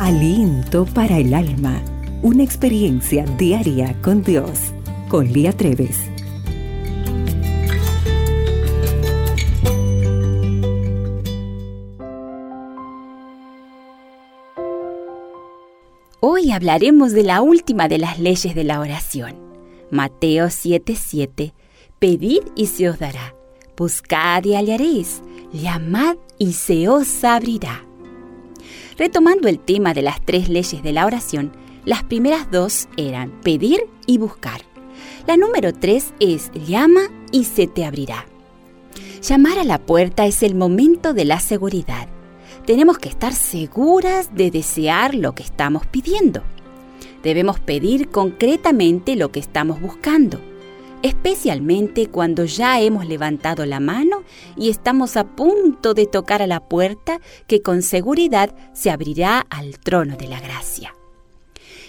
Aliento para el alma. Una experiencia diaria con Dios. Con Lía Treves. Hoy hablaremos de la última de las leyes de la oración. Mateo 7:7. Pedid y se os dará. Buscad y hallaréis. Llamad y se os abrirá. Retomando el tema de las tres leyes de la oración, las primeras dos eran pedir y buscar. La número tres es llama y se te abrirá. Llamar a la puerta es el momento de la seguridad. Tenemos que estar seguras de desear lo que estamos pidiendo. Debemos pedir concretamente lo que estamos buscando especialmente cuando ya hemos levantado la mano y estamos a punto de tocar a la puerta que con seguridad se abrirá al trono de la gracia.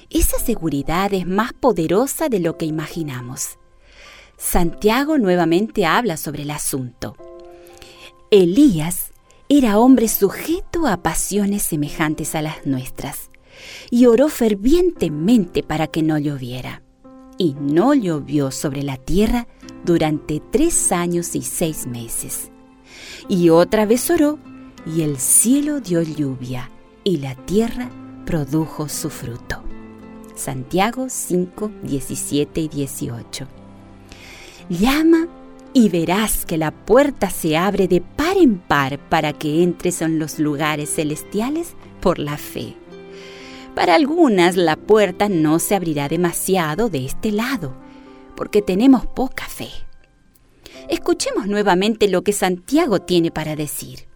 Esa seguridad es más poderosa de lo que imaginamos. Santiago nuevamente habla sobre el asunto. Elías era hombre sujeto a pasiones semejantes a las nuestras y oró fervientemente para que no lloviera y no llovió sobre la tierra durante tres años y seis meses. Y otra vez oró, y el cielo dio lluvia, y la tierra produjo su fruto. Santiago 5, 17 y 18. Llama y verás que la puerta se abre de par en par para que entres en los lugares celestiales por la fe. Para algunas la puerta no se abrirá demasiado de este lado, porque tenemos poca fe. Escuchemos nuevamente lo que Santiago tiene para decir.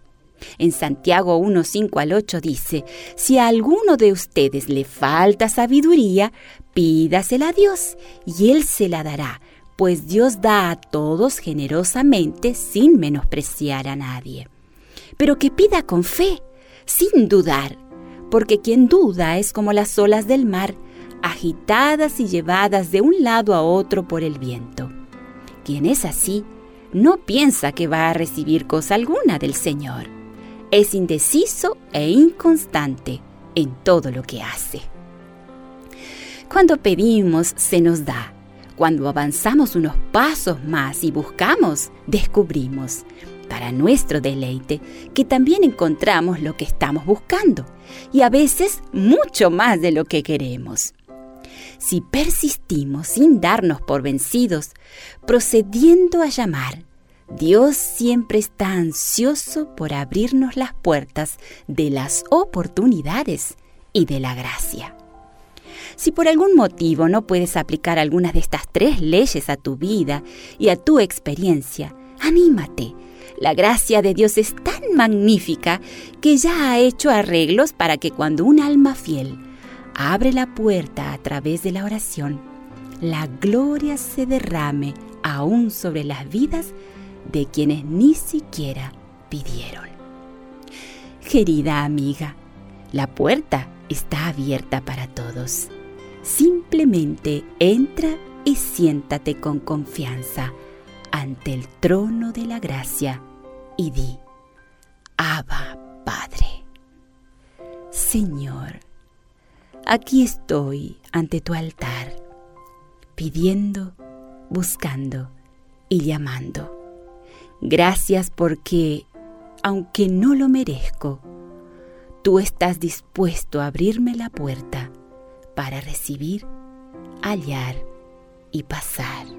En Santiago 1, 5 al 8 dice, si a alguno de ustedes le falta sabiduría, pídasela a Dios y Él se la dará, pues Dios da a todos generosamente sin menospreciar a nadie. Pero que pida con fe, sin dudar porque quien duda es como las olas del mar, agitadas y llevadas de un lado a otro por el viento. Quien es así, no piensa que va a recibir cosa alguna del Señor. Es indeciso e inconstante en todo lo que hace. Cuando pedimos, se nos da. Cuando avanzamos unos pasos más y buscamos, descubrimos para nuestro deleite que también encontramos lo que estamos buscando y a veces mucho más de lo que queremos. Si persistimos sin darnos por vencidos, procediendo a llamar, Dios siempre está ansioso por abrirnos las puertas de las oportunidades y de la gracia. Si por algún motivo no puedes aplicar algunas de estas tres leyes a tu vida y a tu experiencia, anímate la gracia de Dios es tan magnífica que ya ha hecho arreglos para que cuando un alma fiel abre la puerta a través de la oración, la gloria se derrame aún sobre las vidas de quienes ni siquiera pidieron. Querida amiga, la puerta está abierta para todos. Simplemente entra y siéntate con confianza ante el trono de la gracia y di, Abba, Padre. Señor, aquí estoy ante tu altar, pidiendo, buscando y llamando. Gracias porque, aunque no lo merezco, tú estás dispuesto a abrirme la puerta para recibir, hallar y pasar.